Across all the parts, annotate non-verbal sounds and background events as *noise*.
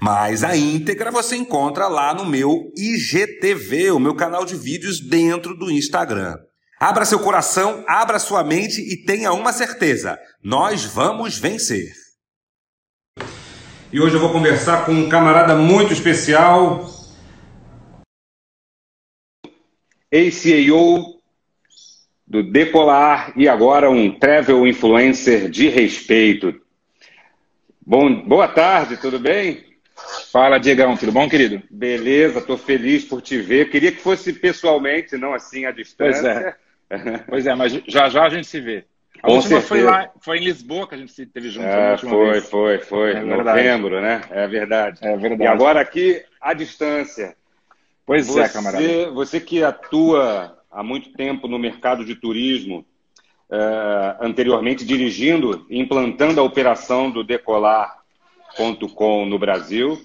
Mas a íntegra você encontra lá no meu IGTV, o meu canal de vídeos dentro do Instagram. Abra seu coração, abra sua mente e tenha uma certeza: nós vamos vencer. E hoje eu vou conversar com um camarada muito especial, ACAO do Decolar e agora um travel influencer de respeito. Bom, boa tarde, tudo bem? Fala, Diegão, tudo bom, querido? Beleza, estou feliz por te ver. Queria que fosse pessoalmente, não assim à distância. Pois é, *laughs* pois é mas já já a gente se vê. A Com última foi lá, foi em Lisboa que a gente se teve junto. É, foi, vez. foi, foi, é novembro, né? É verdade. É verdade. E agora aqui à distância. Pois você, é, camarada. Você que atua há muito tempo no mercado de turismo, uh, anteriormente dirigindo e implantando a operação do Decolar.com no Brasil.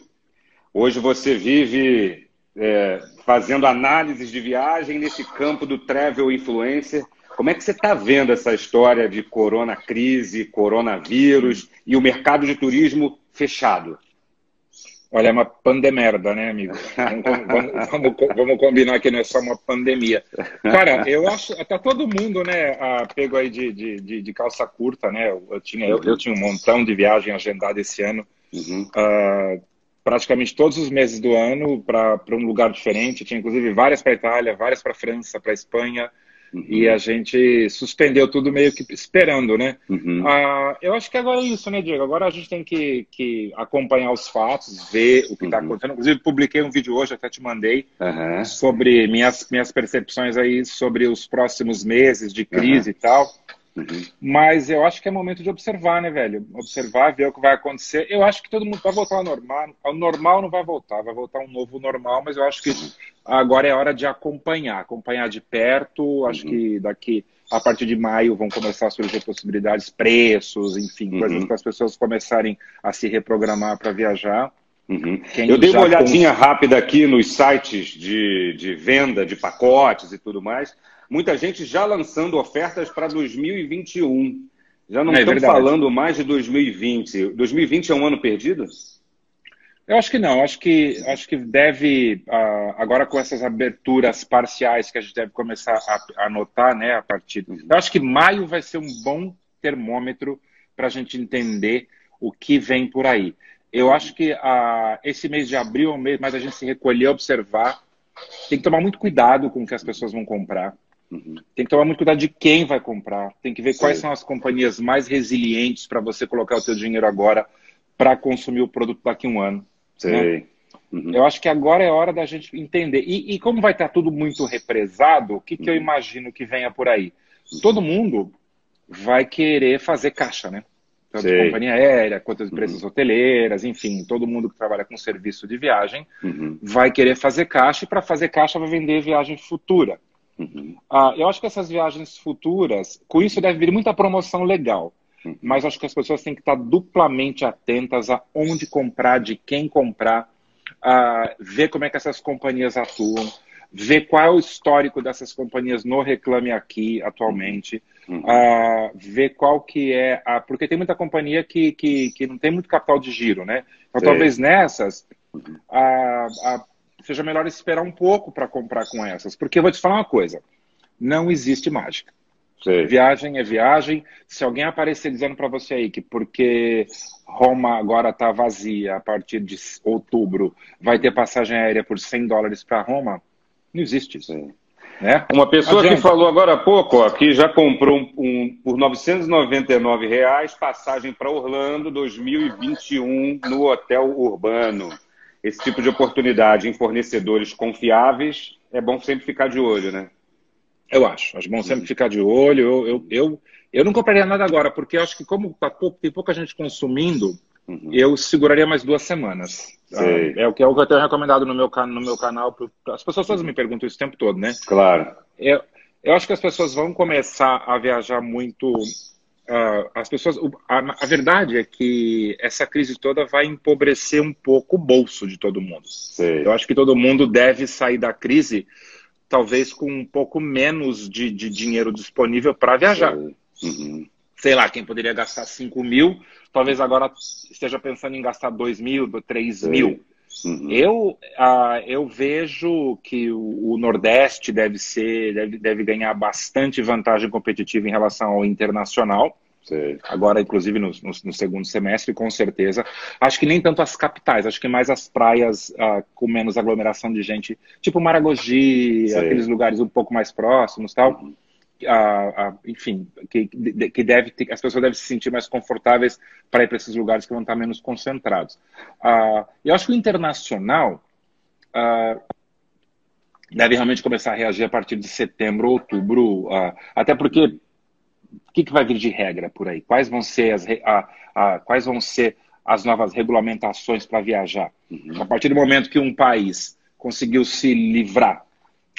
Hoje você vive é, fazendo análises de viagem nesse campo do travel influencer. Como é que você está vendo essa história de corona crise, coronavírus e o mercado de turismo fechado? Olha, é uma pandemerda, né, amigo? Vamos, vamos, vamos, combinar que não é só uma pandemia. Cara, eu acho, tá todo mundo, né, pego aí de, de, de, calça curta, né? Eu tinha, eu, eu, tinha um montão de viagem agendada esse ano. Uhum. Uh, praticamente todos os meses do ano para um lugar diferente. Tinha inclusive várias para Itália, várias para França, para Espanha. Uhum. E a gente suspendeu tudo meio que esperando, né? Uhum. Ah, eu acho que agora é isso, né, Diego? Agora a gente tem que, que acompanhar os fatos, ver o que está uhum. acontecendo. Inclusive, publiquei um vídeo hoje, até te mandei, sobre minhas, minhas percepções aí sobre os próximos meses de crise e tal. Uhum. Mas eu acho que é momento de observar, né, velho? Observar, ver o que vai acontecer. Eu acho que todo mundo vai voltar ao normal. Ao normal não vai voltar, vai voltar um novo normal, mas eu acho que agora é hora de acompanhar, acompanhar de perto. Acho uhum. que daqui a partir de maio vão começar a surgir possibilidades, preços, enfim, uhum. coisas para as pessoas começarem a se reprogramar para viajar. Uhum. Eu dei uma olhadinha cons... rápida aqui nos sites de, de venda de pacotes e tudo mais muita gente já lançando ofertas para 2021. Já não é, estão verdade. falando mais de 2020. 2020 é um ano perdido? Eu acho que não. Acho que acho que deve uh, agora com essas aberturas parciais que a gente deve começar a, a notar, né, a partir. Uhum. Eu acho que maio vai ser um bom termômetro para a gente entender o que vem por aí. Eu acho que uh, esse mês de abril é um mês mais a gente se recolher, observar. Tem que tomar muito cuidado com o que as pessoas vão comprar. Uhum. Tem que tomar muito cuidado de quem vai comprar. Tem que ver quais são as companhias mais resilientes para você colocar o seu dinheiro agora para consumir o produto daqui a um ano. Né? Uhum. Eu acho que agora é hora da gente entender. E, e como vai estar tudo muito represado, o que, que uhum. eu imagino que venha por aí? Todo mundo vai querer fazer caixa, né? Tanto Sei. companhia aérea, quanto as empresas uhum. hoteleiras, enfim, todo mundo que trabalha com serviço de viagem uhum. vai querer fazer caixa e para fazer caixa vai vender viagem futura. Uhum. Ah, eu acho que essas viagens futuras, com isso deve vir muita promoção legal. Uhum. Mas acho que as pessoas têm que estar duplamente atentas a onde comprar, de quem comprar, a ver como é que essas companhias atuam, ver qual é o histórico dessas companhias no Reclame Aqui atualmente, uhum. uh, ver qual que é a... Porque tem muita companhia que, que, que não tem muito capital de giro, né? Então talvez nessas a, a seja melhor esperar um pouco para comprar com essas. Porque eu vou te falar uma coisa: não existe mágica. Sim. Viagem é viagem. Se alguém aparecer dizendo para você aí que porque Roma agora está vazia a partir de outubro, vai ter passagem aérea por 100 dólares para Roma, não existe isso. Né? Uma pessoa Adianta. que falou agora há pouco, ó, que já comprou um, um, por 999 reais passagem para Orlando 2021 no hotel urbano esse tipo de oportunidade em fornecedores confiáveis, é bom sempre ficar de olho, né? Eu acho. Acho bom sempre ficar de olho. Eu, eu, eu, eu não compraria nada agora, porque eu acho que como tá pouco, tem pouca gente consumindo, uhum. eu seguraria mais duas semanas. Ah, é, o que, é o que eu tenho recomendado no meu, no meu canal. As pessoas todas me perguntam isso o tempo todo, né? Claro. Eu, eu acho que as pessoas vão começar a viajar muito. Uh, as pessoas, a, a, verdade é que essa crise toda vai empobrecer um pouco o bolso de todo mundo. Eu acho que todo mundo deve sair da crise, talvez com um pouco menos de, de dinheiro disponível para viajar. Uhum. Sei lá, quem poderia gastar 5 mil, talvez agora esteja pensando em gastar 2 mil, 3 mil. Uhum. Eu, uh, eu vejo que o, o, Nordeste deve ser, deve, deve ganhar bastante vantagem competitiva em relação ao internacional. Agora, inclusive, no, no, no, segundo semestre, com certeza. Acho que nem tanto as capitais, acho que mais as praias uh, com menos aglomeração de gente, tipo Maragogi, aqueles lugares um pouco mais próximos tal. Uhum enfim, que, que deve ter, as pessoas devem se sentir mais confortáveis para ir para esses lugares que vão estar menos concentrados. Uh, eu acho que o internacional uh, deve realmente começar a reagir a partir de setembro, outubro, uh, até porque o que, que vai vir de regra por aí? Quais vão ser as, quais vão ser as novas regulamentações para viajar? Uhum. A partir do momento que um país conseguiu se livrar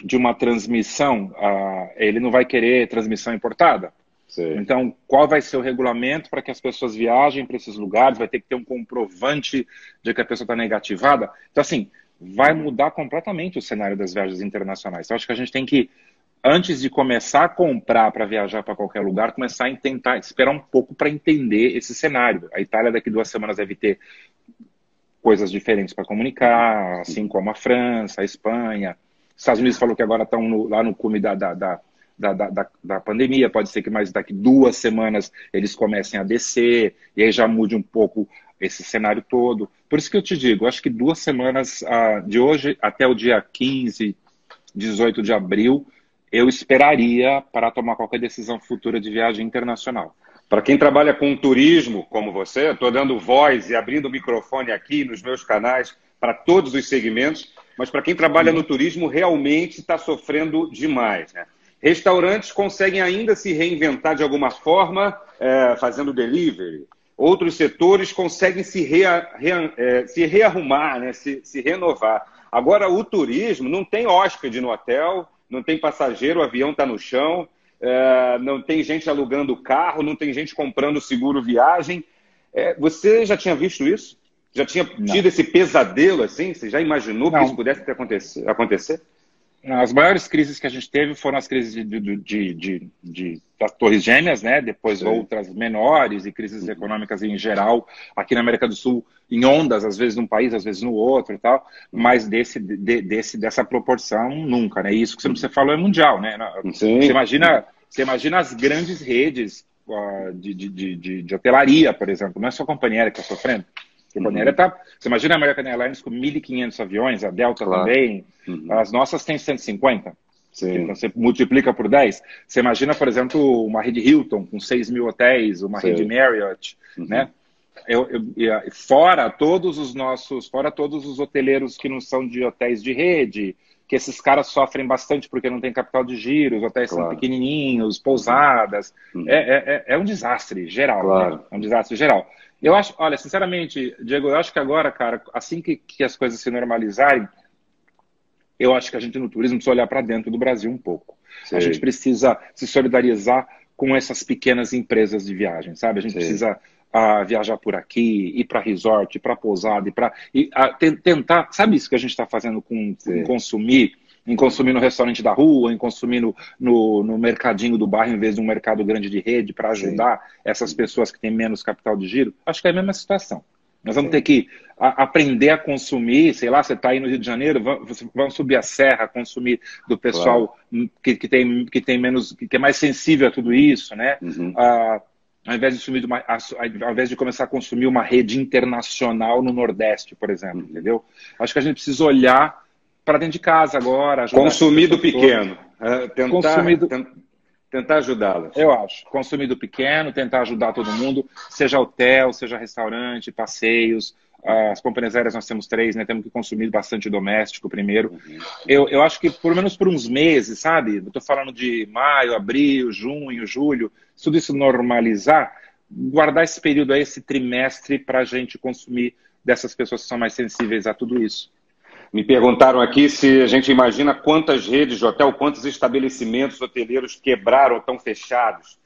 de uma transmissão, uh, ele não vai querer transmissão importada. Sim. Então, qual vai ser o regulamento para que as pessoas viajem para esses lugares? Vai ter que ter um comprovante de que a pessoa está negativada. Então, assim, vai mudar completamente o cenário das viagens internacionais. Então, acho que a gente tem que, antes de começar a comprar para viajar para qualquer lugar, começar a tentar esperar um pouco para entender esse cenário. A Itália, daqui duas semanas, deve ter coisas diferentes para comunicar, assim como a França, a Espanha. Estados Unidos falou que agora estão lá no cume da, da, da, da, da, pandemia, pode ser que mais daqui duas semanas eles comecem a descer, e aí já mude um pouco esse cenário todo. Por isso que eu te digo, acho que duas semanas uh, de hoje até o dia 15, 18 de abril, eu esperaria para tomar qualquer decisão futura de viagem internacional. Para quem trabalha com turismo, como você, estou dando voz e abrindo o microfone aqui nos meus canais para todos os segmentos, mas para quem trabalha no turismo, realmente está sofrendo demais. Né? Restaurantes conseguem ainda se reinventar de alguma forma, é, fazendo delivery. Outros setores conseguem se, rea, rea, é, se rearrumar, né? se, se renovar. Agora, o turismo não tem hóspede no hotel, não tem passageiro, o avião está no chão, é, não tem gente alugando carro, não tem gente comprando seguro viagem. É, você já tinha visto isso? Já tinha tido não. esse pesadelo assim? Você já imaginou não. que isso pudesse acontecer? acontecer? As maiores crises que a gente teve foram as crises de, de, de, de, das Torres Gêmeas, né? Depois Sim. outras menores e crises uhum. econômicas em geral aqui na América do Sul, em ondas, às vezes num país, às vezes no outro e tal. Mas desse, de, desse, dessa proporção nunca, né? E isso que você falou é mundial, né? Sim. Você imagina, você imagina as grandes redes uh, de, de, de, de, hotelaria, por exemplo. Não é só a companhia aérea que está sofrendo. Uhum. Tá, você imagina a American Airlines com 1.500 aviões, a Delta claro. também, uhum. as nossas têm 150. Sim. Então você multiplica por 10. Você imagina, por exemplo, uma rede Hilton com 6 mil hotéis, uma Sim. rede Marriott, uhum. né? Eu, eu, fora todos os nossos, fora todos os hoteleiros que não são de hotéis de rede, que esses caras sofrem bastante porque não tem capital de giro, os hotéis claro. são pequenininhos, pousadas. Uhum. É, é, é, é, um desastre geral. Né? Claro. Né? É um desastre geral. Eu acho, olha, sinceramente, Diego, eu acho que agora, cara, assim que, que as coisas se normalizarem, eu acho que a gente no turismo precisa olhar para dentro do Brasil um pouco. A gente precisa se solidarizar com essas pequenas empresas de viagem, sabe? A gente precisa uh, viajar por aqui, ir para resort, ir para pousada, ir para uh, tentar, sabe isso que a gente está fazendo com, com consumir? Em consumir no restaurante da rua, em consumir no, no, no mercadinho do bairro em vez de um mercado grande de rede para ajudar Sim. essas pessoas que têm menos capital de giro, acho que é a mesma situação. Nós vamos Sim. ter que a, aprender a consumir, sei lá, você está aí no Rio de Janeiro, vamos, vamos subir a serra, consumir do pessoal claro. que, que, tem, que tem menos, que é mais sensível a tudo isso, né? Uhum. Ah, ao invés, de uma, ao invés de começar a consumir uma rede internacional no Nordeste, por exemplo, uhum. entendeu? Acho que a gente precisa olhar para dentro de casa agora. Consumir do pequeno. É, tentar, Consumir do... tentar ajudá-las. Eu acho. Consumir do pequeno, tentar ajudar todo mundo, seja hotel, seja restaurante, passeios. As companhias aéreas nós temos três, né? Temos que consumir bastante doméstico primeiro. Uhum. Eu, eu acho que, por menos por uns meses, sabe? Eu estou falando de maio, abril, junho, julho, se tudo isso normalizar, guardar esse período aí, esse trimestre, para a gente consumir dessas pessoas que são mais sensíveis a tudo isso. Me perguntaram aqui se a gente imagina quantas redes de hotel, quantos estabelecimentos hoteleiros quebraram, estão fechados.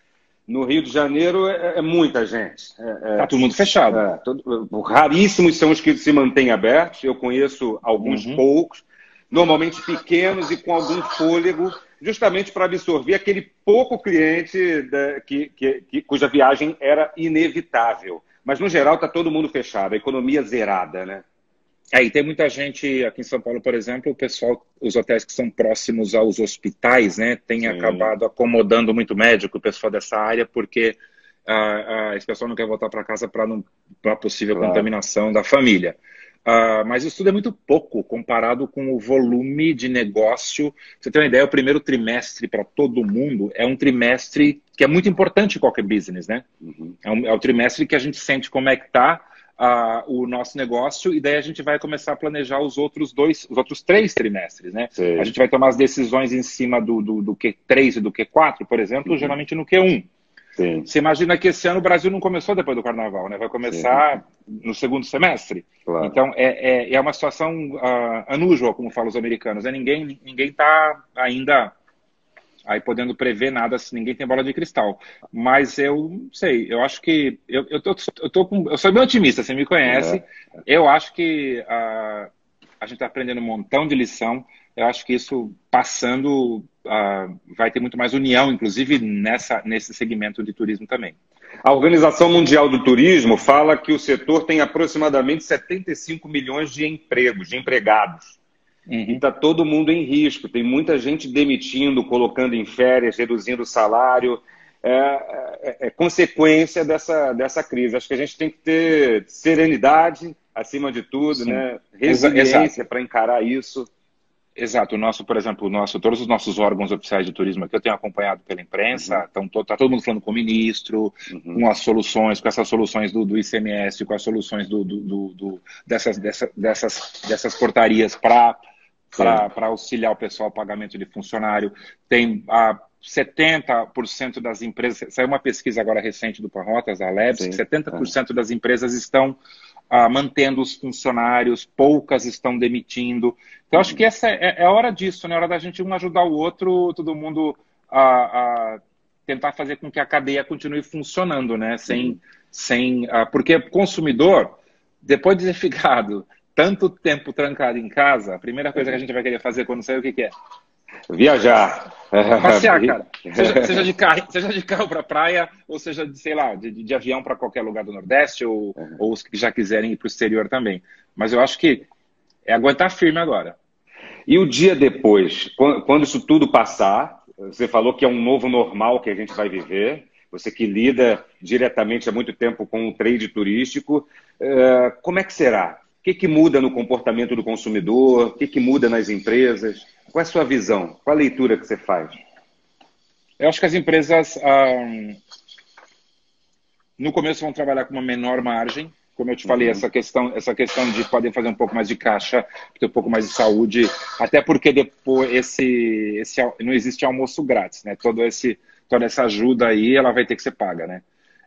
No Rio de Janeiro é, é muita gente. Está é, é, todo mundo fechado. É, todo, raríssimos são os que se mantêm abertos. Eu conheço alguns uhum. poucos, normalmente pequenos e com algum fôlego, justamente para absorver aquele pouco cliente da, que, que, que, cuja viagem era inevitável. Mas, no geral, está todo mundo fechado, a economia zerada, né? E tem muita gente aqui em São Paulo, por exemplo, o pessoal, os hotéis que são próximos aos hospitais, né, tem Sim. acabado acomodando muito médico, o pessoal dessa área, porque ah, ah, esse pessoal não quer voltar para casa para a possível claro. contaminação da família. Ah, mas isso tudo é muito pouco comparado com o volume de negócio. Pra você tem uma ideia, o primeiro trimestre para todo mundo é um trimestre que é muito importante em qualquer business, né? Uhum. É, um, é o trimestre que a gente sente como é que está a, o nosso negócio e daí a gente vai começar a planejar os outros dois, os outros três trimestres, né? Sim. A gente vai tomar as decisões em cima do, do, do Q3 e do Q4, por exemplo, uhum. geralmente no Q1. Sim. Você imagina que esse ano o Brasil não começou depois do Carnaval, né? Vai começar Sim. no segundo semestre. Claro. Então é, é, é, uma situação uh, unusual, como falam os americanos. Né? Ninguém ninguém está ainda aí podendo prever nada se ninguém tem bola de cristal. Mas eu sei, eu acho que eu, eu, tô, eu, tô com, eu sou bem otimista, você me conhece. É. Eu acho que uh, a gente está aprendendo um montão de lição. Eu acho que isso passando uh, vai ter muito mais união, inclusive nessa, nesse segmento de turismo também. A Organização Mundial do Turismo fala que o setor tem aproximadamente 75 milhões de empregos, de empregados. Uhum. E está todo mundo em risco. Tem muita gente demitindo, colocando em férias, reduzindo o salário. É, é, é, consequência dessa, dessa crise. Acho que a gente tem que ter serenidade acima de tudo, né? resiliência para encarar isso. Exato, o nosso, por exemplo, nosso, todos os nossos órgãos oficiais de turismo que eu tenho acompanhado pela imprensa, uhum. tá todo mundo falando com o ministro, uhum. com as soluções, com essas soluções do, do ICMS, com as soluções do, do, do dessas, dessa, dessas, dessas portarias para para auxiliar o pessoal no pagamento de funcionário. Tem a 70% das empresas, saiu uma pesquisa agora recente do Parrotas, da Labs, Sim, 70% é. das empresas estão ah, mantendo os funcionários, poucas estão demitindo. Então, acho que essa é, é hora disso, né? É hora da gente um ajudar o outro, todo mundo a, a tentar fazer com que a cadeia continue funcionando, né? Sem, sem, ah, porque consumidor, depois de ter ficado tanto tempo trancado em casa, a primeira coisa que a gente vai querer fazer quando sair, o que, que é? Viajar. *laughs* Passear, cara. Seja, seja de carro, seja de carro para praia, ou seja, de, sei lá, de, de avião para qualquer lugar do Nordeste, ou, uhum. ou os que já quiserem ir para o exterior também. Mas eu acho que é aguentar firme agora. E o dia depois, quando isso tudo passar, você falou que é um novo normal que a gente vai viver, você que lida diretamente há muito tempo com o trade turístico, eh, como é que será? O que, que muda no comportamento do consumidor? O que, que muda nas empresas? Qual é a sua visão? Qual a leitura que você faz? Eu acho que as empresas, ah, no começo, vão trabalhar com uma menor margem. Como eu te falei, uhum. essa, questão, essa questão de podem fazer um pouco mais de caixa, ter um pouco mais de saúde, até porque depois esse, esse não existe almoço grátis, né? Todo esse, toda essa ajuda aí, ela vai ter que ser paga, né?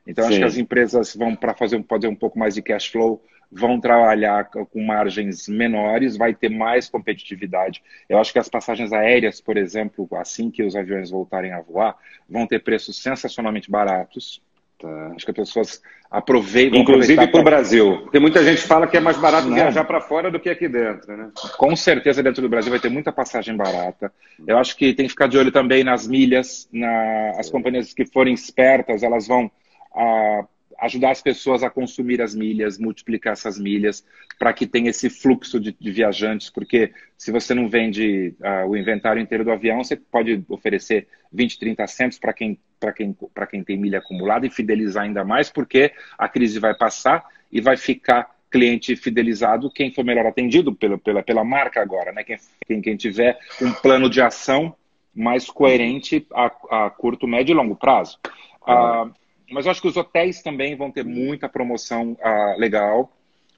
Então, Sim. acho que as empresas vão para fazer, fazer um pouco mais de cash flow, vão trabalhar com margens menores, vai ter mais competitividade. Eu acho que as passagens aéreas, por exemplo, assim que os aviões voltarem a voar, vão ter preços sensacionalmente baratos. Tá. Acho que as pessoas aproveitam. Inclusive para o Brasil. Porque muita gente fala que é mais barato Não. viajar para fora do que aqui dentro. Né? Com certeza, dentro do Brasil vai ter muita passagem barata. Eu acho que tem que ficar de olho também nas milhas. Na... As companhias que forem espertas, elas vão. Ah, ajudar as pessoas a consumir as milhas, multiplicar essas milhas, para que tenha esse fluxo de, de, viajantes, porque se você não vende uh, o inventário inteiro do avião, você pode oferecer 20, 30 centos para quem, quem, quem tem milha acumulada e fidelizar ainda mais, porque a crise vai passar e vai ficar cliente fidelizado quem for melhor atendido pela, pela, pela marca agora, né? Quem, quem, tiver um plano de ação mais coerente a, a curto, médio e longo prazo. Uh, mas eu acho que os hotéis também vão ter muita promoção uh, legal.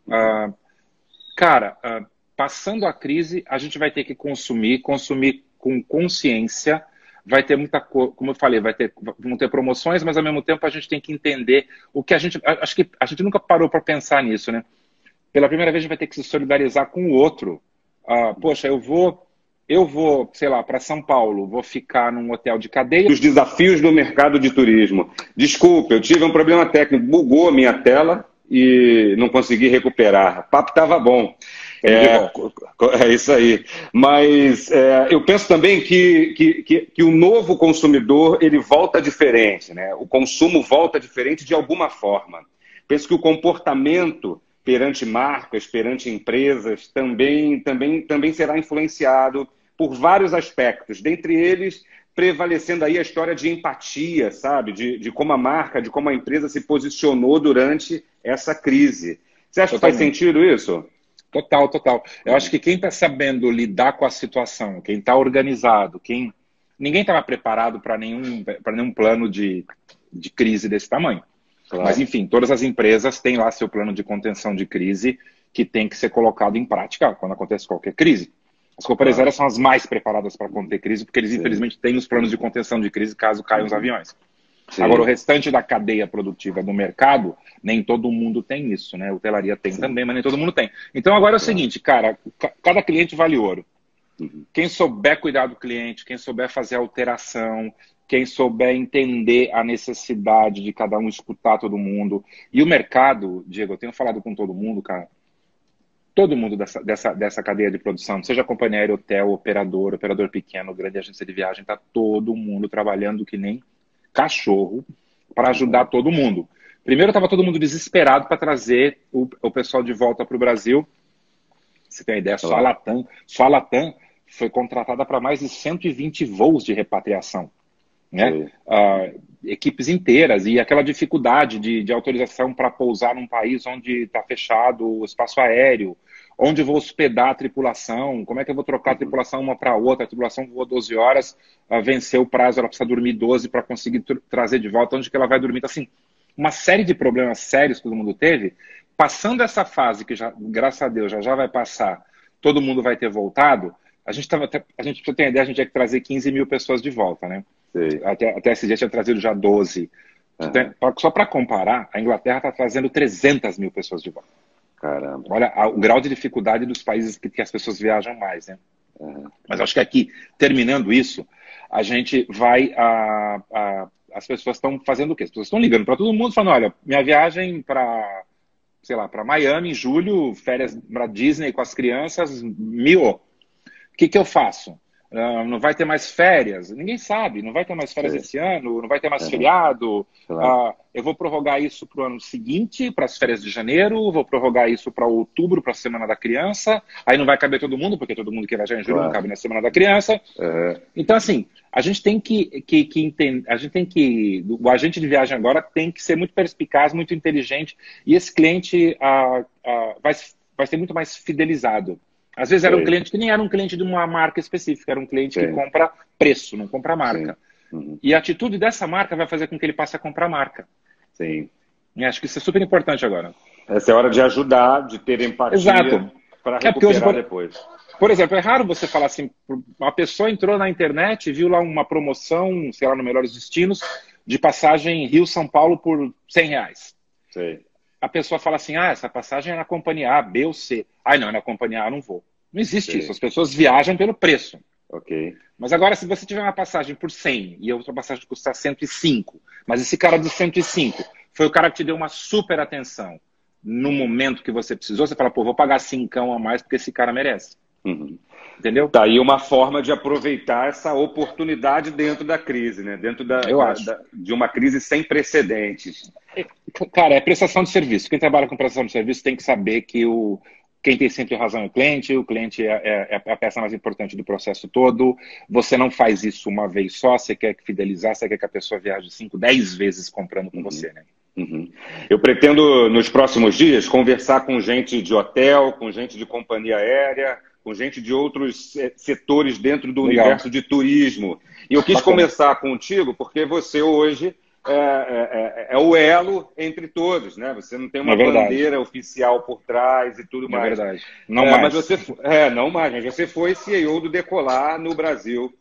Uh, cara, uh, passando a crise, a gente vai ter que consumir, consumir com consciência. vai ter muita como eu falei, vai ter, vão ter promoções, mas ao mesmo tempo a gente tem que entender o que a gente. Acho que a gente nunca parou para pensar nisso, né? Pela primeira vez a gente vai ter que se solidarizar com o outro. Poxa, eu vou. Eu vou, sei lá, para São Paulo, vou ficar num hotel de cadeia. Os desafios do mercado de turismo. Desculpe, eu tive um problema técnico, bugou a minha tela e não consegui recuperar. O papo estava bom. É, é, isso aí. Mas é, eu penso também que, que, que, que, o novo consumidor ele volta diferente, né? O consumo volta diferente de alguma forma. Penso que o comportamento perante marcas, perante empresas, também, também, também será influenciado por vários aspectos, dentre eles prevalecendo aí a história de empatia, sabe? De, de como a marca, de como a empresa se posicionou durante essa crise. Você acha Totalmente. que faz sentido isso? Total, total. Eu acho que quem está sabendo lidar com a situação, quem está organizado, quem. Ninguém estava preparado para nenhum, nenhum plano de, de crise desse tamanho. Claro. Mas, enfim, todas as empresas têm lá seu plano de contenção de crise que tem que ser colocado em prática quando acontece qualquer crise. As companhias claro. aéreas são as mais preparadas para conter crise, porque eles, Sim. infelizmente, têm os planos de contenção de crise caso caiam os aviões. Sim. Agora, o restante da cadeia produtiva do mercado, nem todo mundo tem isso, né? Hotelaria tem Sim. também, mas nem todo mundo tem. Então, agora é o seguinte, cara, cada cliente vale ouro. Uhum. Quem souber cuidar do cliente, quem souber fazer alteração, quem souber entender a necessidade de cada um escutar todo mundo. E o mercado, Diego, eu tenho falado com todo mundo, cara, todo mundo dessa, dessa, dessa cadeia de produção, seja companhia aérea, hotel, operador, operador pequeno, grande agência de viagem, tá todo mundo trabalhando que nem cachorro para ajudar todo mundo. Primeiro estava todo mundo desesperado para trazer o, o, pessoal de volta para o Brasil. Você tem a ideia, só a Latam, só a Latam foi contratada para mais de 120 voos de repatriação. Né? Uh, equipes inteiras e aquela dificuldade de, de autorização para pousar num país onde está fechado o espaço aéreo, onde eu vou hospedar a tripulação, como é que eu vou trocar a tripulação uma para outra, a tripulação voa 12 horas, uh, venceu o prazo, ela precisa dormir 12 para conseguir trazer de volta, onde que ela vai dormir. Então, assim, uma série de problemas sérios que todo mundo teve, passando essa fase, que já, graças a Deus, já, já vai passar, todo mundo vai ter voltado, a gente, tava, a gente, ter uma ideia, a gente tinha que trazer 15 mil pessoas de volta, né? Até, até esse dia tinha trazido já 12. Uhum. Só para comparar, a Inglaterra está trazendo 300 mil pessoas de volta. Caramba. Olha o grau de dificuldade dos países que, que as pessoas viajam mais, né? Uhum. Mas acho que aqui, terminando isso, a gente vai. A, a, as pessoas estão fazendo o quê? As pessoas estão ligando para todo mundo, falando: olha, minha viagem para, sei lá, para Miami em julho, férias para Disney com as crianças, mil. O que, que eu faço? Uh, não vai ter mais férias, ninguém sabe, não vai ter mais férias esse ano, não vai ter mais uhum. feriado. Claro. Uh, eu vou prorrogar isso para o ano seguinte, para as férias de janeiro, vou prorrogar isso para outubro, para a Semana da Criança. Aí não vai caber todo mundo, porque todo mundo que vai viajar em julho claro. não cabe na Semana da Criança. Uhum. Então, assim, a gente tem que, que, que entender, a gente tem que, o agente de viagem agora tem que ser muito perspicaz, muito inteligente, e esse cliente uh, vai, vai ser muito mais fidelizado. Às vezes era um cliente que nem era um cliente de uma marca específica, era um cliente que compra preço, não compra marca. Uhum. E a atitude dessa marca vai fazer com que ele passe a comprar marca. Sim. E acho que isso é super importante agora. Essa é a hora de ajudar, de ter empatia para é recuperar é hoje, depois. Por exemplo, é raro você falar assim, uma pessoa entrou na internet, viu lá uma promoção, sei lá, no Melhores Destinos, de passagem Rio-São Paulo por 100 reais. Sim a pessoa fala assim: ah, essa passagem é na companhia A, B ou C. Ah, não, é na companhia A, não vou. Não existe isso. As pessoas viajam pelo preço. Ok. Mas agora, se você tiver uma passagem por 100 e a outra passagem custar 105, mas esse cara do 105 foi o cara que te deu uma super atenção no momento que você precisou, você fala, pô, vou pagar 5 a mais porque esse cara merece. Uhum. Entendeu? Tá aí uma forma de aproveitar essa oportunidade dentro da crise, né? Dentro da, acho. Da, de uma crise sem precedentes. Cara, é prestação de serviço. Quem trabalha com prestação de serviço tem que saber que o, quem tem sempre razão é o cliente, o cliente é, é, é, a peça mais importante do processo todo. Você não faz isso uma vez só, você quer fidelizar, você quer que a pessoa viaje 5, 10 vezes comprando com uhum. você, né? Uhum. Eu pretendo, nos próximos dias, conversar com gente de hotel, com gente de companhia aérea, com gente de outros setores dentro do Legal. universo de turismo. E eu quis Bacana. começar contigo porque você hoje é, é, é, o elo entre todos, né? Você não tem uma é bandeira oficial por trás e tudo é mais. É verdade. Não mais. Mas você, é, não mais. Mas você foi CEO do Decolar no Brasil.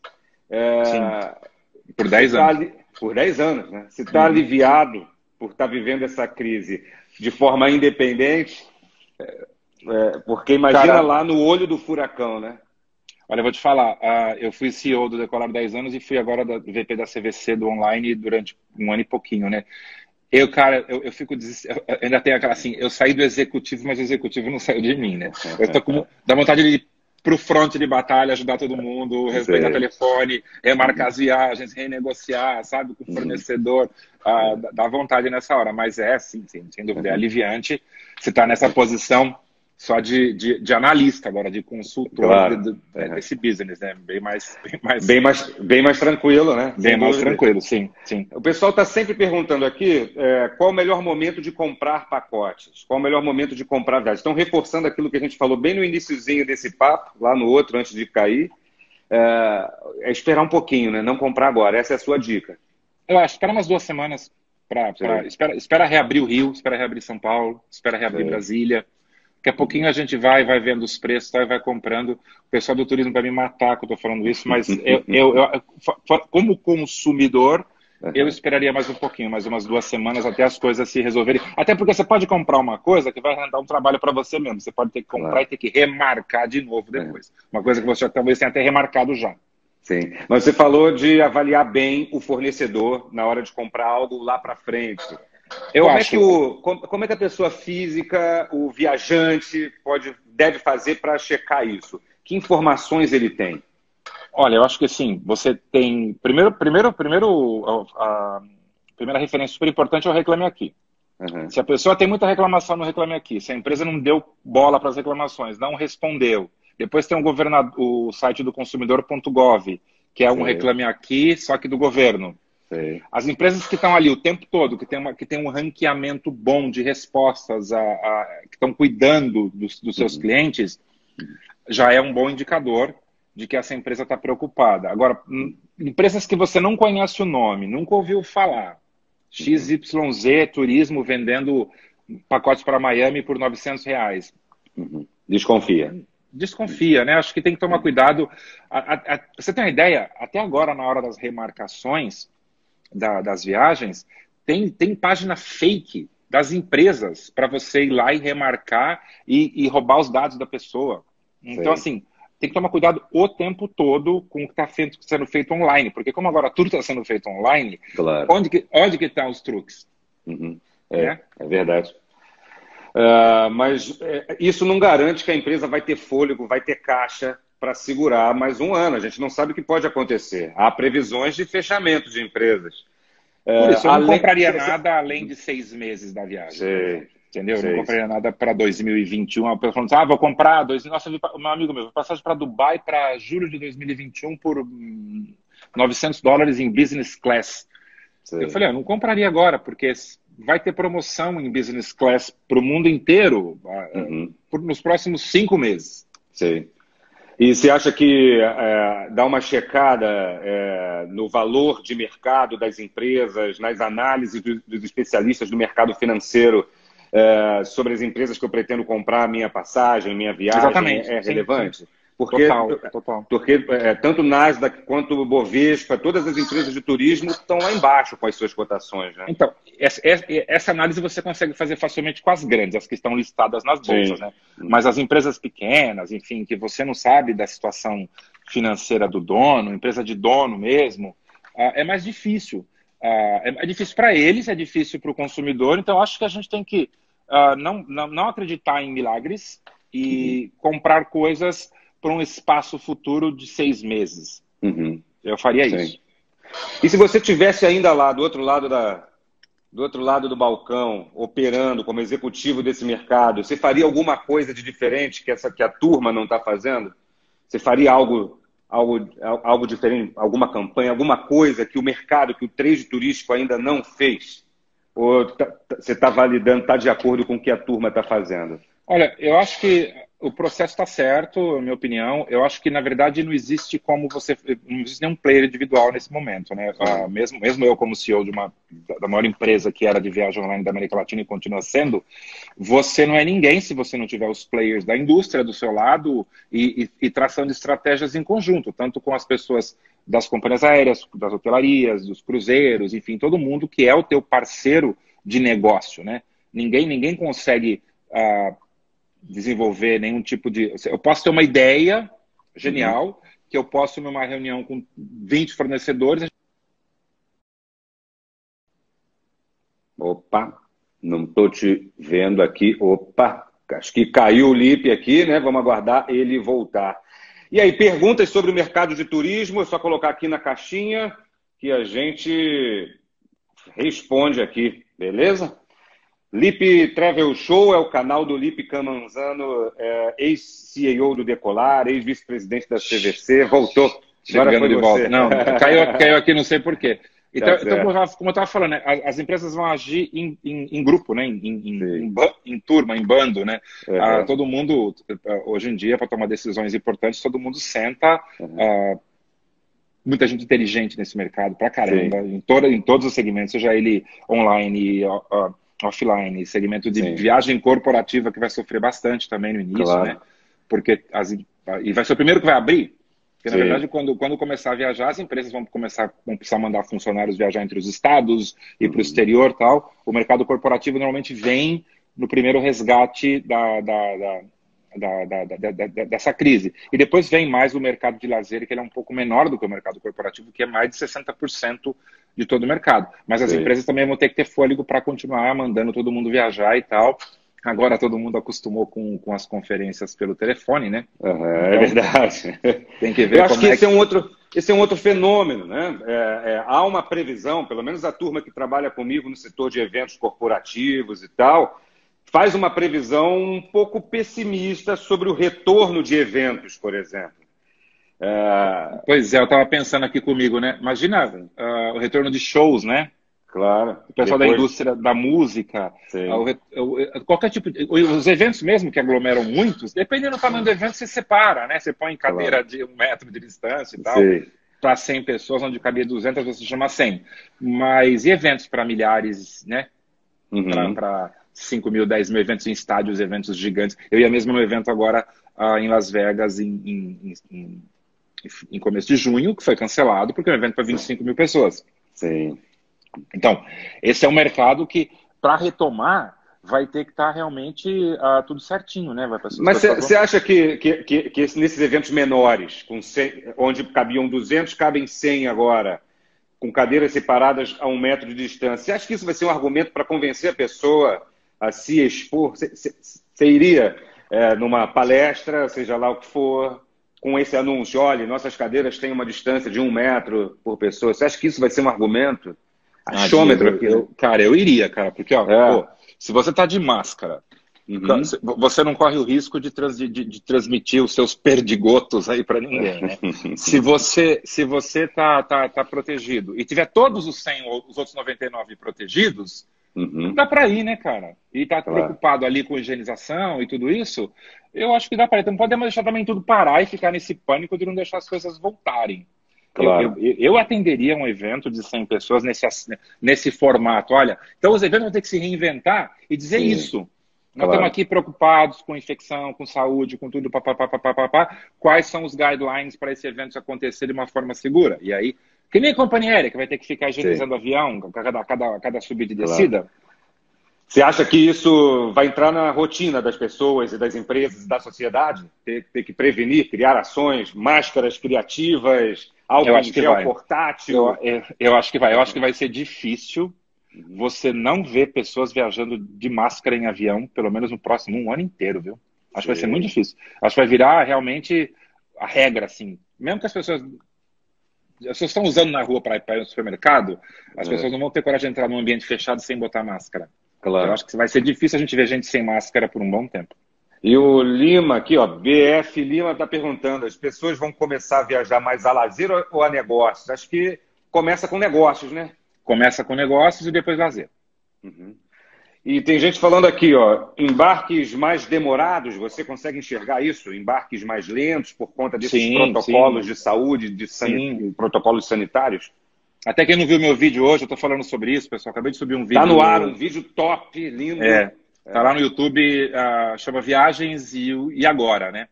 Por 10 tá anos. Tá, por 10 anos, né? Se está uhum. aliviado por estar tá vivendo essa crise de forma independente, é, porque imagina Cara, lá no olho do furacão, né? Olha, eu vou te falar, uh, eu fui CEO do Decolar 10 anos e fui agora da VP da CVC do online durante um ano e pouquinho, né? Eu, cara, eu, eu fico desesperado. Ainda tem aquela assim, eu saí do executivo, mas o executivo não saiu de mim, né? *laughs* Eu tô com. dá vontade de ir pro front de batalha, ajudar todo mundo, respeitar telefone, remarcar as viagens, renegociar, sabe, com o fornecedor. Uh, dá vontade nessa hora, mas é, sim, sim sem dúvida, é aliviante. Você tá nessa posição só de, de, de, analista agora, de consultor claro. de, de, é. desse business, né? Bem mais, *laughs* bem mais, bem mais, bem mais tranquilo, né? Bem Sem mais dúvida. tranquilo, sim, sim. O pessoal está sempre perguntando aqui é, qual o melhor momento de comprar pacotes, qual o melhor momento de comprar viagens. Estão reforçando aquilo que a gente falou bem no iníciozinho desse papo, lá no outro, antes de cair. É, é esperar um pouquinho, né? Não comprar agora. Essa é a sua dica. Eu acho, espera umas duas semanas. Pra, pra espera, espera reabrir o Rio, espera reabrir São Paulo, espera reabrir. Brasília Daqui a pouquinho a gente vai, vai vendo os preços tá, e vai comprando. O pessoal do turismo vai me matar que eu estou falando isso, mas *laughs* eu, eu, eu, como consumidor, eu esperaria mais um pouquinho, mais umas duas semanas até as coisas se resolverem. Até porque você pode comprar uma coisa que vai dar um trabalho para você mesmo. Você pode ter que comprar claro. e ter que remarcar de novo depois. É. Uma coisa que você talvez tenha até remarcado já. Sim. Mas você falou de avaliar bem o fornecedor na hora de comprar algo lá para frente. Eu como acho. É que o, como é que a pessoa física, o viajante, pode, deve fazer para checar isso? Que informações ele tem? Olha, eu acho que sim. Você tem. Primeiro, primeiro, primeiro a, primeira referência super importante é o Reclame Aqui. Uhum. Se a pessoa tem muita reclamação no Reclame Aqui, se a empresa não deu bola para as reclamações, não respondeu, depois tem o, governador, o site do consumidor.gov, que é um Reclame Aqui, só que do governo. As empresas que estão ali o tempo todo, que tem, uma, que tem um ranqueamento bom de respostas, a, a que estão cuidando dos, dos seus uhum. clientes, já é um bom indicador de que essa empresa está preocupada. Agora, empresas que você não conhece o nome, nunca ouviu falar, XYZ Turismo vendendo pacotes para Miami por 900 reais. Uhum. Desconfia. Desconfia, né? Acho que tem que tomar cuidado. A, a, a, você tem uma ideia? Até agora, na hora das remarcações, da, das viagens, tem, tem página fake das empresas para você ir lá e remarcar e, e, roubar os dados da pessoa. Então, Sim. assim, tem que tomar cuidado o tempo todo com o que está sendo feito online, porque como agora tudo está sendo feito online, claro. onde que onde que estão os truques? Uhum. É, é, é, verdade. Uh, mas é, isso não garante que a empresa vai ter fôlego, vai ter caixa para segurar mais um ano. A gente não sabe o que pode acontecer. Há previsões de fechamento de empresas. Por isso, eu não além... compraria nada além de seis meses da viagem. Sei, entendeu? Sei, não compraria nada para 2021. A pessoa falando assim, ah, vou comprar. Dois... Nossa, meu amigo meu, passagem para Dubai para julho de 2021 por 900 dólares em business class. Eu falei, ah, não compraria agora, porque vai ter promoção em business class para o mundo inteiro ah, uhum. nos próximos cinco meses. Sim. E você acha que é, dá uma checada é, no valor de mercado das empresas, nas análises do, dos especialistas do mercado financeiro é, sobre as empresas que eu pretendo comprar minha passagem, minha viagem, Exatamente. é relevante? Sim, sim. Porque, total, total. porque é, tanto Nasdaq quanto o Bovespa, todas as empresas de turismo estão lá embaixo com as suas cotações. Né? Então, essa, essa, análise você consegue fazer facilmente com as grandes, as que estão listadas nas bolsas. Né? Mas as empresas pequenas, enfim, que você não sabe da situação financeira do dono, empresa de dono mesmo, uh, é mais difícil. Uh, é, é, difícil para eles, é difícil para o consumidor, então acho que a gente tem que uh, não, não, não acreditar em milagres e comprar coisas para um espaço futuro de seis meses. Uhum. Eu faria Sim. isso. E se você tivesse ainda lá do outro lado da, do outro lado do balcão, operando como executivo desse mercado, você faria alguma coisa de diferente que essa que a turma não está fazendo? Você faria algo, algo, algo diferente, alguma campanha, alguma coisa que o mercado, que o trade turístico ainda não fez? Ou tá, tá, você está validando, está de acordo com o que a turma está fazendo? Olha, eu acho que o processo está certo, na minha opinião. Eu acho que, na verdade, não existe como você. Não existe nenhum player individual nesse momento. Né? Ah, mesmo, mesmo eu, como CEO de uma, da maior empresa que era de viagem online da América Latina e continua sendo, você não é ninguém se você não tiver os players da indústria do seu lado e, e, e traçando estratégias em conjunto, tanto com as pessoas das companhias aéreas, das hotelarias, dos cruzeiros, enfim, todo mundo que é o teu parceiro de negócio. Né? Ninguém, ninguém consegue. Uh, desenvolver nenhum tipo de. Eu posso ter uma ideia genial, uhum. que eu posso, numa reunião com 20 fornecedores. Opa, não estou te vendo aqui. Opa, acho que caiu o LIP aqui, né? Vamos aguardar ele voltar. E aí, perguntas sobre o mercado de turismo, é só colocar aqui na caixinha que a gente responde aqui, beleza? Lip Travel Show é o canal do Lip Camanzano, é, ex-CEO do Decolar, ex-vice-presidente da CVC, voltou. Agora foi de volta. Não, caiu, caiu aqui, não sei porquê. Então, tá então como eu estava falando, né, as empresas vão agir em, em, em grupo, né, em, em, em, turma, em bando. Né? Uhum. Ah, todo mundo, hoje em dia, para tomar decisões importantes, todo mundo senta. Uhum. Ah, muita gente inteligente nesse mercado, pra caramba, em, toda, em todos os segmentos, seja ele online, uh, offline, segmento de Sim. viagem corporativa que vai sofrer bastante também no início, claro. né? Porque as, e vai ser o primeiro que vai abrir. Porque, na Sim. verdade, quando, quando começar a viajar, as empresas vão começar vão precisar mandar funcionários viajar entre os estados e para o uhum. exterior tal. O mercado corporativo normalmente vem no primeiro resgate da, da, da da, da, da, dessa crise. E depois vem mais o mercado de lazer, que ele é um pouco menor do que o mercado corporativo, que é mais de 60% de todo o mercado. Mas as Sim. empresas também vão ter que ter fôlego para continuar mandando todo mundo viajar e tal. Agora todo mundo acostumou com, com as conferências pelo telefone, né? Uhum, é verdade. Tem que ver Eu acho que, é esse, é um outro, esse é um outro fenômeno, né? É, é, há uma previsão, pelo menos a turma que trabalha comigo no setor de eventos corporativos e tal, faz uma previsão um pouco pessimista sobre o retorno de eventos, por exemplo. É... Pois é, eu estava pensando aqui comigo, né? Imagina uh, o retorno de shows, né? Claro. O pessoal Depois... da indústria da música, uh, qualquer tipo de. Os eventos mesmo que aglomeram muitos, dependendo do tamanho do evento, você separa, né? Você põe em cadeira claro. de um metro de distância e tal. Para 100 pessoas, onde cabia 200, você chama 100. Mas e eventos para milhares, né? Uhum. Para 5 mil, 10 mil eventos em estádios, eventos gigantes. Eu ia mesmo no evento agora uh, em Las Vegas em, em, em, em, começo de junho, que foi cancelado, porque é um evento para 25 mil pessoas. Sim. Então, esse é um mercado que, para retomar, vai ter que estar tá realmente uh, tudo certinho, né? Mas você acha que, que, que, que, nesses eventos menores, com 100, onde cabiam 200, cabem 100 agora, com cadeiras separadas a um metro de distância, você acha que isso vai ser um argumento para convencer a pessoa a se expor? Você iria é, numa palestra, seja lá o que for, com esse anúncio, olha, nossas cadeiras têm uma distância de um metro por pessoa. Você acha que isso vai ser um argumento? Achômetro aqui. Eu, cara, eu iria, cara, porque ó, é. pô, se você tá de máscara, uhum. você não corre o risco de, trans, de, de, transmitir os seus perdigotos aí para ninguém, né? *laughs* se você se você tá, tá, tá protegido e tiver todos os 100 ou os outros 99 protegidos, Uhum. Dá para ir, né, cara? E tá claro. preocupado ali com higienização e tudo isso, eu acho que dá para ir. Então não podemos deixar também tudo parar e ficar nesse pânico de não deixar as coisas voltarem. Claro. Eu, eu, eu, atenderia um evento de 100 pessoas nesse, nesse formato. Olha, então os eventos vão ter que se reinventar e dizer Sim. isso. Nós claro. estamos aqui preocupados com infecção, com saúde, com tudo, papapá, papapá. Quais são os guidelines para esse evento acontecer de uma forma segura? E aí que nem a companhia aérea, que vai ter que ficar higienizando o avião cada, cada, cada subida e descida. Claro. Você acha que isso vai entrar na rotina das pessoas e das empresas e da sociedade? Ter, ter que prevenir, criar ações, máscaras criativas, algo que vai. portátil? Eu, eu, eu, acho que vai. Eu acho que vai ser difícil você não ver pessoas viajando de máscara em avião, pelo menos no próximo um ano inteiro, viu? Acho Sim. que vai ser muito difícil. Acho que vai virar realmente a regra, assim. Mesmo que as pessoas as pessoas estão usando na rua para ir no supermercado, as é. pessoas não vão ter coragem de entrar num ambiente fechado sem botar máscara. Claro. Eu acho que vai ser difícil a gente ver gente sem máscara por um bom tempo. E o Lima aqui, ó, BF Lima está perguntando: as pessoas vão começar a viajar mais a lazer ou a negócios? Acho que começa com negócios, né? Começa com negócios e depois lazer. Uhum. E tem gente falando aqui, ó, embarques mais demorados, você consegue enxergar isso? Embarques mais lentos por conta desses sim, protocolos sim. de saúde, de sanit... protocolos sanitários? Até quem não viu meu vídeo hoje, eu estou falando sobre isso, pessoal. Acabei de subir um vídeo. Tá no ar, um vídeo top, lindo. É, tá lá no YouTube, uh, chama Viagens e, e Agora, né?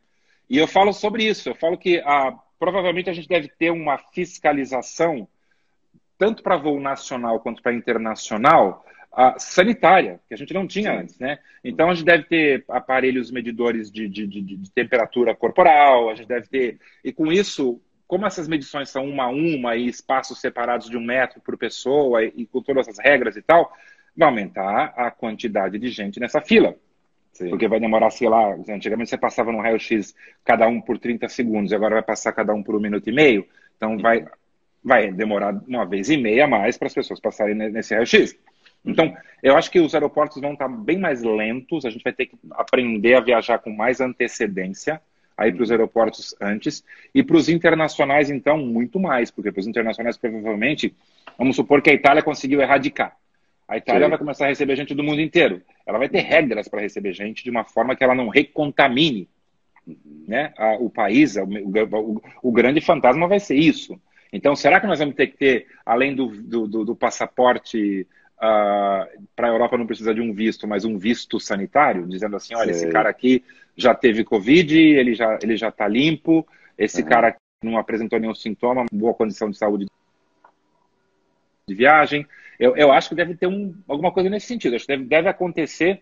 E eu falo sobre isso. Eu falo que uh, provavelmente a gente deve ter uma fiscalização, tanto para voo nacional quanto para internacional, a sanitária, que a gente não tinha Sim. antes, né? Então a gente deve ter aparelhos medidores de, de, de, de, temperatura corporal, a gente deve ter. E com isso, como essas medições são uma a uma e espaços separados de um metro por pessoa e, e com todas as regras e tal, vai aumentar a quantidade de gente nessa fila. Sim. Porque vai demorar, sei lá, antigamente você passava no raio-x cada um por 30 segundos, agora vai passar cada um por um minuto e meio. Então vai, vai demorar uma vez e meia a mais para as pessoas passarem nesse raio-x. Então, eu acho que os aeroportos vão estar bem mais lentos, a gente vai ter que aprender a viajar com mais antecedência aí para os aeroportos antes, e para os internacionais, então, muito mais, porque para os internacionais, provavelmente, vamos supor que a Itália conseguiu erradicar. A Itália Sim. vai começar a receber gente do mundo inteiro. Ela vai ter regras para receber gente de uma forma que ela não recontamine né, a, o país. O, o, o, grande fantasma vai ser isso. Então, será que nós vamos ter que ter, além do, do, do, do passaporte uh, para a Europa não precisa de um visto, mas um visto sanitário, dizendo assim, olha, Sei. esse cara aqui já teve Covid, ele já ele já está limpo, esse uhum. cara não apresentou nenhum sintoma, boa condição de saúde de viagem. Eu, eu acho que deve ter um, alguma coisa nesse sentido. Acho que deve, deve acontecer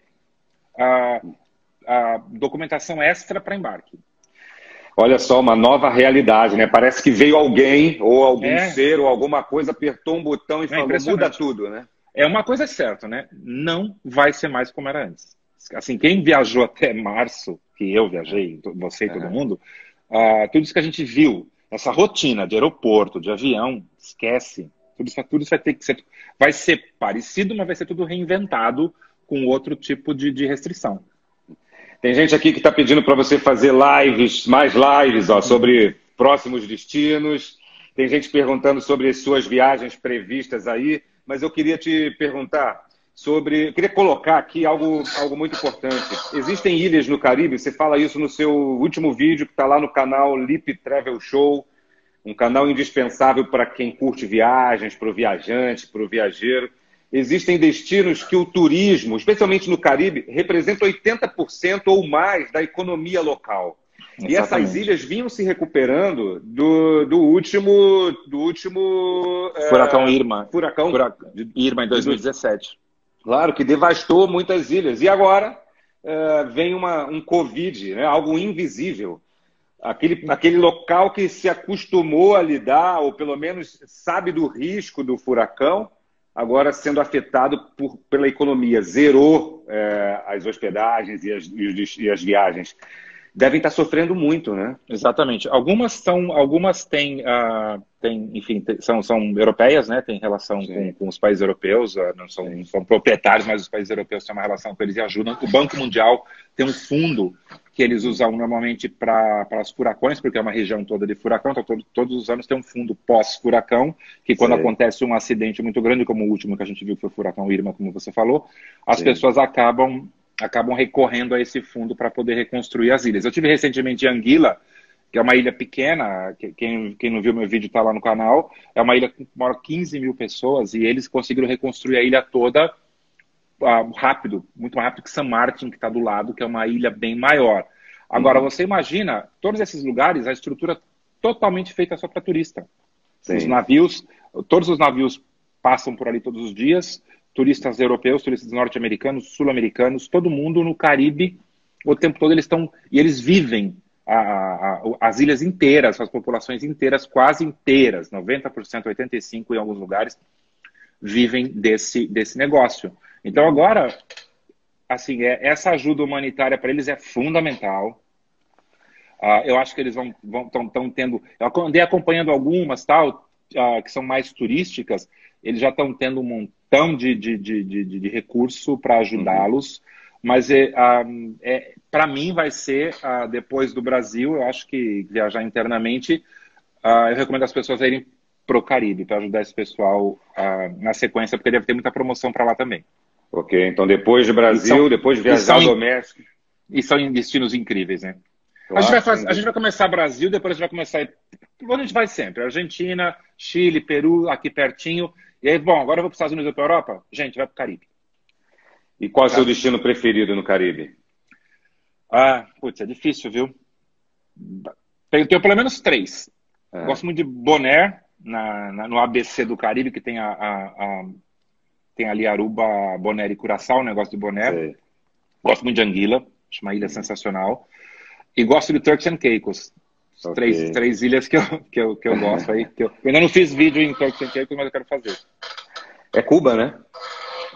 a, a documentação extra para embarque. Olha só, uma nova realidade, né? Parece que veio alguém, ou algum é. ser, ou alguma coisa, apertou um botão e é falou, muda tudo, né? É uma coisa certa, né? Não vai ser mais como era antes. Assim, quem viajou até março, que eu viajei, você e todo uhum. mundo, uh, tudo isso que a gente viu, essa rotina de aeroporto, de avião, esquece. Tudo isso, tudo isso vai ter que ser. Vai ser parecido, mas vai ser tudo reinventado com outro tipo de, de restrição. Tem gente aqui que está pedindo para você fazer lives, mais lives, ó, sobre próximos destinos. Tem gente perguntando sobre as suas viagens previstas aí mas eu queria te perguntar sobre. Eu queria colocar aqui algo, algo muito importante. Existem ilhas no Caribe, você fala isso no seu último vídeo, que está lá no canal Lip Travel Show, um canal indispensável para quem curte viagens, para o viajante, para o viajeiro. Existem destinos que o turismo, especialmente no Caribe, representa 80% ou mais da economia local. Exatamente. E essas ilhas vinham se recuperando do, do último. Do último é, Furacão é, Irma. Furacão Irma em 2017. Claro, que devastou muitas ilhas. E agora é, vem uma, um Covid, né, algo invisível. Aquele, aquele local que se acostumou a lidar, ou pelo menos sabe do risco do furacão, agora sendo afetado por, pela economia. Zerou é, as hospedagens e as, e as viagens devem estar sofrendo muito, né? Exatamente. Algumas são, algumas têm, uh, têm enfim, são, são europeias, né? Tem relação com, com, os países europeus, uh, não são, são proprietários, mas os países europeus têm uma relação com eles e ajudam. O Banco Mundial tem um fundo que eles usam normalmente para os furacões, porque é uma região toda de furacão, então todo, todos os anos tem um fundo pós-furacão, que quando Sim. acontece um acidente muito grande, como o último que a gente viu que foi o furacão Irma, como você falou, as Sim. pessoas acabam acabam recorrendo a esse fundo para poder reconstruir as ilhas. Eu tive recentemente em Anguila, que é uma ilha pequena, quem, quem não viu meu vídeo está lá no canal, é uma ilha que mora 15 mil pessoas e eles conseguiram reconstruir a ilha toda uh, rápido, muito mais rápido que San Martin, que está do lado, que é uma ilha bem maior. Agora, uhum. você imagina, todos esses lugares, a estrutura totalmente feita só para turista. Sim. Os navios, todos os navios passam por ali todos os dias, turistas europeus, turistas norte-americanos, sul-americanos, todo mundo no Caribe, o tempo todo eles estão, e eles vivem a, a, as ilhas inteiras, as populações inteiras, quase inteiras, 90%, 85% em alguns lugares, vivem desse, desse negócio. Então agora, assim, é, essa ajuda humanitária para eles é fundamental. Uh, eu acho que eles vão estão tendo. Eu andei acompanhando algumas tal uh, que são mais turísticas. Eles já estão tendo um montão de, de, de, de, de recurso para ajudá-los. Uhum. Mas é, é, para mim vai ser, depois do Brasil, eu acho que viajar internamente, eu recomendo as pessoas irem para o Caribe, para ajudar esse pessoal na sequência, porque deve ter muita promoção para lá também. Ok, então depois de Brasil, são, depois de viajar doméstico. E são destinos incríveis, né? Claro, a, gente vai fazer, a gente vai começar Brasil, depois a gente vai começar. Onde a gente vai sempre? Argentina, Chile, Peru, aqui pertinho. E aí, bom, agora eu vou para os Estados Unidos ou para a Europa? Gente, vai para o Caribe. E qual é o seu destino preferido no Caribe? Ah, putz, é difícil, viu? Tenho, tenho pelo menos três. É. Gosto muito de Bonaire, na, na, no ABC do Caribe, que tem a, a, a tem ali Aruba, Bonaire e Curaçao, o negócio de Bonaire. Gosto muito de Anguila, acho uma ilha sensacional. E gosto de Turks and Caicos. Okay. Três, três ilhas que eu, *laughs* que eu, que eu gosto aí. Que eu, eu, ainda não fiz vídeo em Turks and Caicos, mas eu quero fazer. É Cuba, né?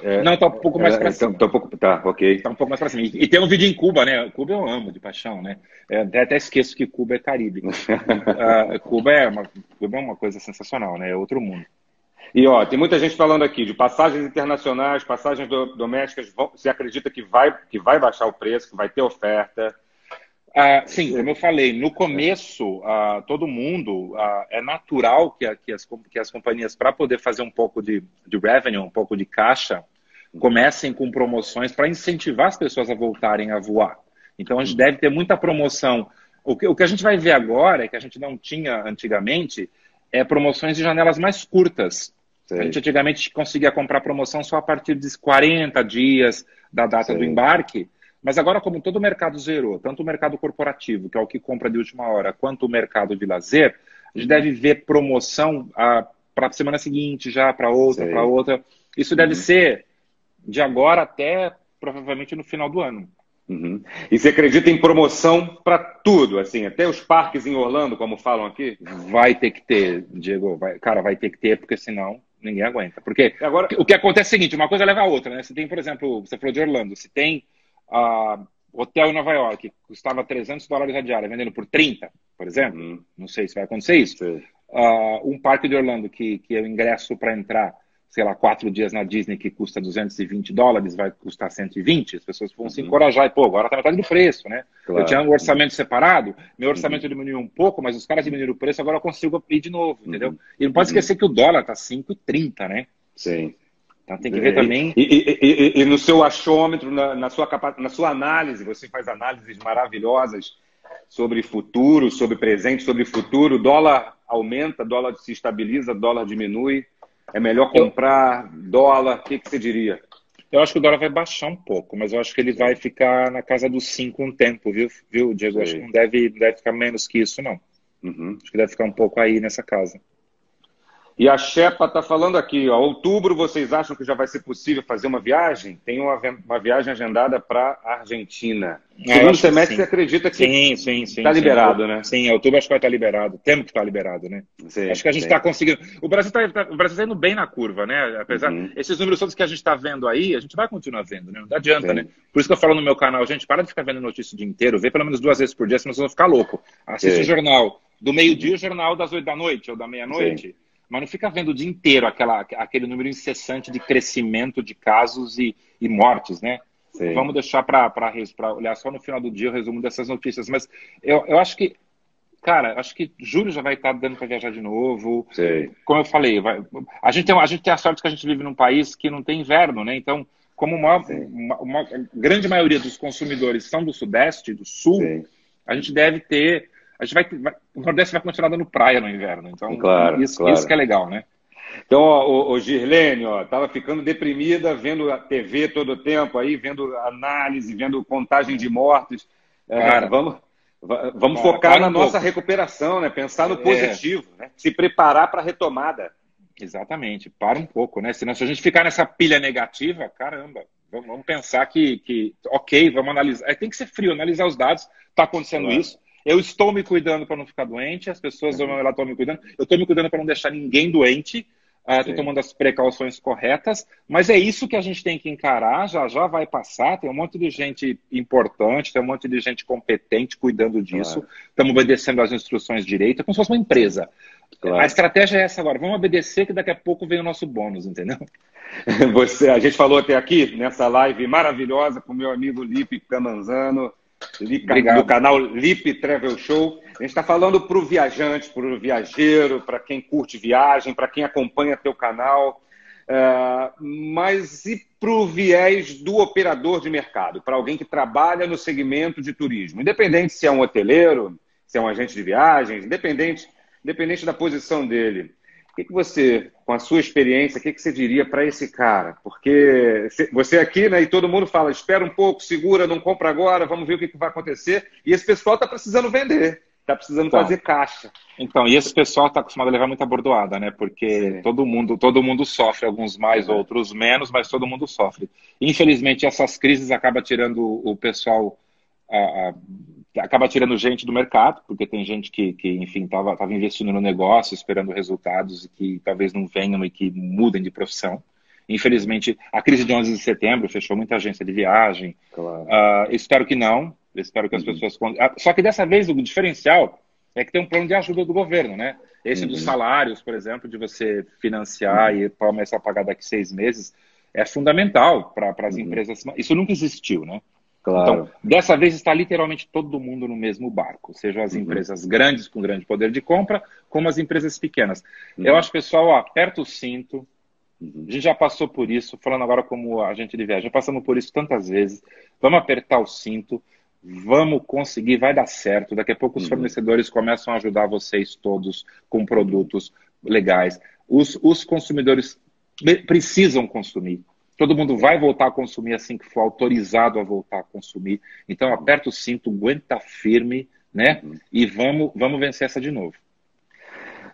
É, não, tá um pouco mais é, para cima. Tá, um pouco, tá, ok. Tá um pouco mais para cima. E, e, tem um vídeo em Cuba, né? Cuba eu amo de paixão, né? É, até esqueço que Cuba é Caribe. uh, *laughs* Cuba, é uma, Cuba é uma coisa sensacional, né? É outro mundo. E ó, tem muita gente falando aqui de passagens internacionais, passagens do, domésticas. Você acredita que vai, que vai baixar o preço, que vai ter oferta? Ah, sim, como eu falei, no começo, ah, todo mundo, ah, é natural que, que, as, que as companhias, para poder fazer um pouco de, de revenue, um pouco de caixa, comecem com promoções para incentivar as pessoas a voltarem a voar. Então, a gente deve ter muita promoção. O que, o que a gente vai ver agora, que a gente não tinha antigamente, é promoções de janelas mais curtas. Sei. A gente antigamente conseguia comprar promoção só a partir de 40 dias da data Sei. do embarque. Mas agora, como todo o mercado zerou, tanto o mercado corporativo, que é o que compra de última hora, quanto o mercado de lazer, a gente deve ver promoção ah, para a semana seguinte, já para outra, para outra. Isso deve uhum. ser de agora até provavelmente no final do ano. Uhum. E você acredita em promoção para tudo, assim, até os parques em Orlando, como falam aqui? Vai ter que ter, Diego. Vai, cara, vai ter que ter, porque senão ninguém aguenta. Porque agora o que acontece é o seguinte: uma coisa leva a outra, né? Você tem, por exemplo, você falou de Orlando, se tem uh, hotel em Nova York que custava 300 dólares a diária, vendendo por 30, por exemplo, uhum. não sei se vai acontecer isso. Uh, um parque de Orlando que, que é o ingresso para entrar, sei lá, quatro dias na Disney que custa 220 dólares, vai custar 120, as pessoas vão uhum. se encorajar e, pô, agora tá metade do preço, né? Claro. Eu tinha um orçamento separado, meu orçamento uhum. diminuiu um pouco, mas os caras diminuíram o preço, agora eu consigo ir de novo, entendeu? Uhum. E não pode uhum. esquecer que o dólar tá 5,30, né? Sim. Então tem que ver também. E, e, e, e no seu achômetro, na, na, sua, na sua análise, você faz análises maravilhosas sobre futuro, sobre presente, sobre futuro. Dólar aumenta, dólar se estabiliza, dólar diminui. É melhor comprar dólar? O que, que você diria? Eu acho que o dólar vai baixar um pouco, mas eu acho que ele vai ficar na casa dos 5 um tempo, viu, viu Diego? Acho que não deve, deve ficar menos que isso, não. Uhum. Acho que deve ficar um pouco aí nessa casa. E a Shepa está falando aqui, ó, outubro vocês acham que já vai ser possível fazer uma viagem? Tem uma, uma viagem agendada para a Argentina. É, Segundo semestre, você acredita que sim, sim, sim, está liberado, né? Sim, outubro acho que vai estar liberado. Temos que estar liberado, né? Sim, acho que a gente está conseguindo. O Brasil está tá, tá indo bem na curva, né? Apesar uhum. esses números todos que a gente está vendo aí, a gente vai continuar vendo, né? Não adianta, sim. né? Por isso que eu falo no meu canal, gente, para de ficar vendo notícia o dia inteiro, vê pelo menos duas vezes por dia, senão vocês vão ficar louco. Assiste sim. o jornal do meio-dia, o jornal das oito da noite ou da meia-noite mas não fica vendo o dia inteiro aquela, aquele número incessante de crescimento de casos e, e mortes, né? Sim. Vamos deixar para olhar só no final do dia o resumo dessas notícias. Mas eu, eu acho que, cara, acho que julho já vai estar dando para viajar de novo. Sim. Como eu falei, vai, a, gente tem, a gente tem a sorte que a gente vive num país que não tem inverno, né? Então, como uma, uma, uma grande maioria dos consumidores são do Sudeste, do Sul, Sim. a gente deve ter a gente vai, vai, o Nordeste vai continuar dando praia no inverno. Então, claro, isso, claro. isso que é legal, né? Então, ó, o, o Girlene, ó, tava ficando deprimida vendo a TV todo o tempo aí, vendo análise, vendo contagem de mortes. É, Cara, vamos, vamos cara, focar na um nossa pouco. recuperação, né? Pensar no é. positivo, né? Se preparar para a retomada. Exatamente, para um pouco, né? Senão, se a gente ficar nessa pilha negativa, caramba, vamos, vamos pensar que, que, ok, vamos analisar. É, tem que ser frio, analisar os dados. Está acontecendo claro. isso eu estou me cuidando para não ficar doente, as pessoas estão me cuidando. Eu estou me cuidando para não deixar ninguém doente. Estou uh, tomando as precauções corretas, mas é isso que a gente tem que encarar. Já já vai passar. Tem um monte de gente importante, tem um monte de gente competente cuidando disso. Estamos claro. obedecendo as instruções direito, é como se fosse uma empresa. Claro. A estratégia é essa agora. Vamos obedecer que daqui a pouco vem o nosso bônus, entendeu? *laughs* Você, a gente falou até aqui nessa live maravilhosa com o meu amigo Lipe Camanzano do canal Lip Travel Show. A gente está falando para o viajante, para o viajeiro, para quem curte viagem, para quem acompanha teu canal. Uh, mas e para o viés do operador de mercado, para alguém que trabalha no segmento de turismo, independente se é um hoteleiro, se é um agente de viagens, independente, independente da posição dele. O que, que você, com a sua experiência, o que, que você diria para esse cara? Porque você aqui, né, e todo mundo fala, espera um pouco, segura, não compra agora, vamos ver o que, que vai acontecer. E esse pessoal está precisando vender está precisando então, fazer caixa. Então, e esse pessoal está acostumado a levar muita bordoada, né? Porque todo mundo, todo mundo sofre, alguns mais, é. outros menos, mas todo mundo sofre. Infelizmente, essas crises acabam tirando o pessoal, a, a, acaba tirando gente do mercado, porque tem gente que, que enfim, estava tava investindo no negócio, esperando resultados e que talvez não venham e que mudem de profissão. Infelizmente, a crise de 11 de setembro fechou muita agência de viagem. Claro. Uh, espero que não, espero que as uhum. pessoas. Ah, só que dessa vez o diferencial é que tem um plano de ajuda do governo, né? Esse uhum. dos salários, por exemplo, de você financiar uhum. e começar a pagar daqui seis meses, é fundamental para as uhum. empresas. Isso nunca existiu, né? Claro. Então, dessa vez está literalmente todo mundo no mesmo barco, sejam as uhum. empresas grandes com grande poder de compra, como as empresas pequenas. Uhum. Eu acho, pessoal, ó, aperta o cinto. A gente já passou por isso, falando agora como agente de viagem, já passamos por isso tantas vezes. Vamos apertar o cinto vamos conseguir, vai dar certo. Daqui a pouco os uhum. fornecedores começam a ajudar vocês todos com produtos legais. Os, os consumidores precisam consumir. Todo mundo vai voltar a consumir assim que for autorizado a voltar a consumir. Então aperta o cinto, aguenta firme, né? Uhum. E vamos, vamos vencer essa de novo.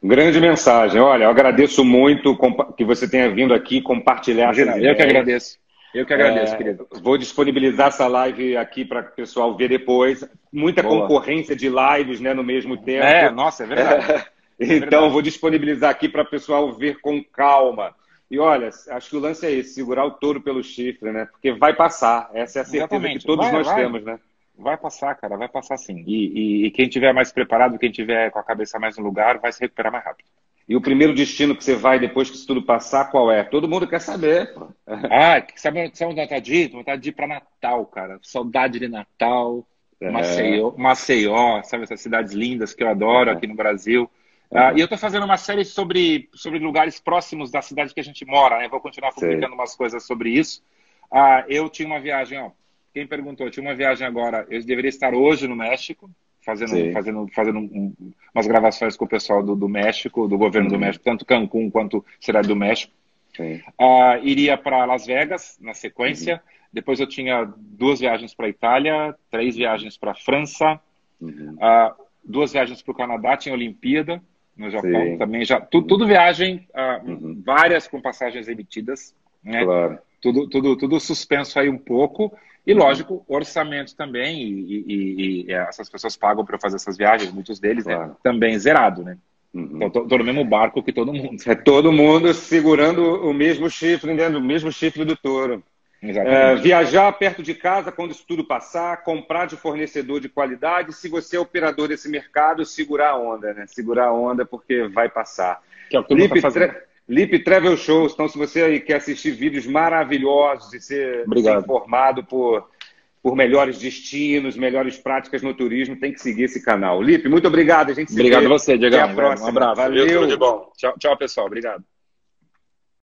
Grande mensagem. Olha, eu agradeço muito que você tenha vindo aqui compartilhar. Imagina, eu que agradeço. Eu que agradeço, é, querido. Vou disponibilizar essa live aqui para o pessoal ver depois. Muita Boa. concorrência de lives né, no mesmo tempo. É, nossa, é verdade. É, *laughs* então, é verdade. vou disponibilizar aqui para o pessoal ver com calma. E olha, acho que o lance é esse, segurar o touro pelo chifre, né? Porque vai passar. Essa é a certeza Exatamente. que todos vai, nós vai. temos, né? Vai passar, cara, vai passar sim. E, e, e quem tiver mais preparado, quem tiver com a cabeça mais no lugar, vai se recuperar mais rápido. E o primeiro destino que você vai depois que isso tudo passar, qual é? Todo mundo quer saber. Pô. *laughs* Ah, sabe, sabe vontade de ir? Vontade de ir para Natal, cara. Saudade de Natal, é. Maceió, Maceió, sabe essas cidades lindas que eu adoro é. aqui no Brasil. Ah, e eu estou fazendo uma série sobre, sobre lugares próximos da cidade que a gente mora, né? Vou continuar publicando Sei. umas coisas sobre isso. Ah, eu tinha uma viagem, ó. Quem perguntou? Eu tinha uma viagem agora. Eu deveria estar hoje no México, fazendo, fazendo, fazendo um, umas gravações com o pessoal do, do México, do governo uhum. do México, tanto Cancún quanto Cidade do México. Uh, iria para Las Vegas na sequência. Uhum. Depois eu tinha duas viagens para Itália, três viagens para França, uhum. uh, duas viagens para o Canadá, tinha Olimpíada no Japão Sim. também já tudo, tudo viagem, uh, várias com passagens emitidas, né? Claro. Tudo, tudo, tudo suspenso aí um pouco e, lógico, orçamento também, e, e, e essas pessoas pagam para fazer essas viagens, muitos deles, né, claro. né, também zerado, né? Uhum. Então, tô, tô, no mesmo barco que todo mundo. É todo mundo segurando o mesmo chifre, né? o mesmo chifre do touro. É, viajar perto de casa quando isso tudo passar, comprar de fornecedor de qualidade. Se você é operador desse mercado, segurar a onda, né? Segurar a onda porque vai passar. Que é o que Lipe, tá tra Lip Travel Shows. Então, se você aí quer assistir vídeos maravilhosos e ser, informado por, por melhores destinos, melhores práticas no turismo, tem que seguir esse canal. Lipe, muito obrigado. A gente obrigado a você, Diego. Até a próxima. Um abraço. Valeu. Tudo de bom. Tchau, tchau, pessoal. Obrigado.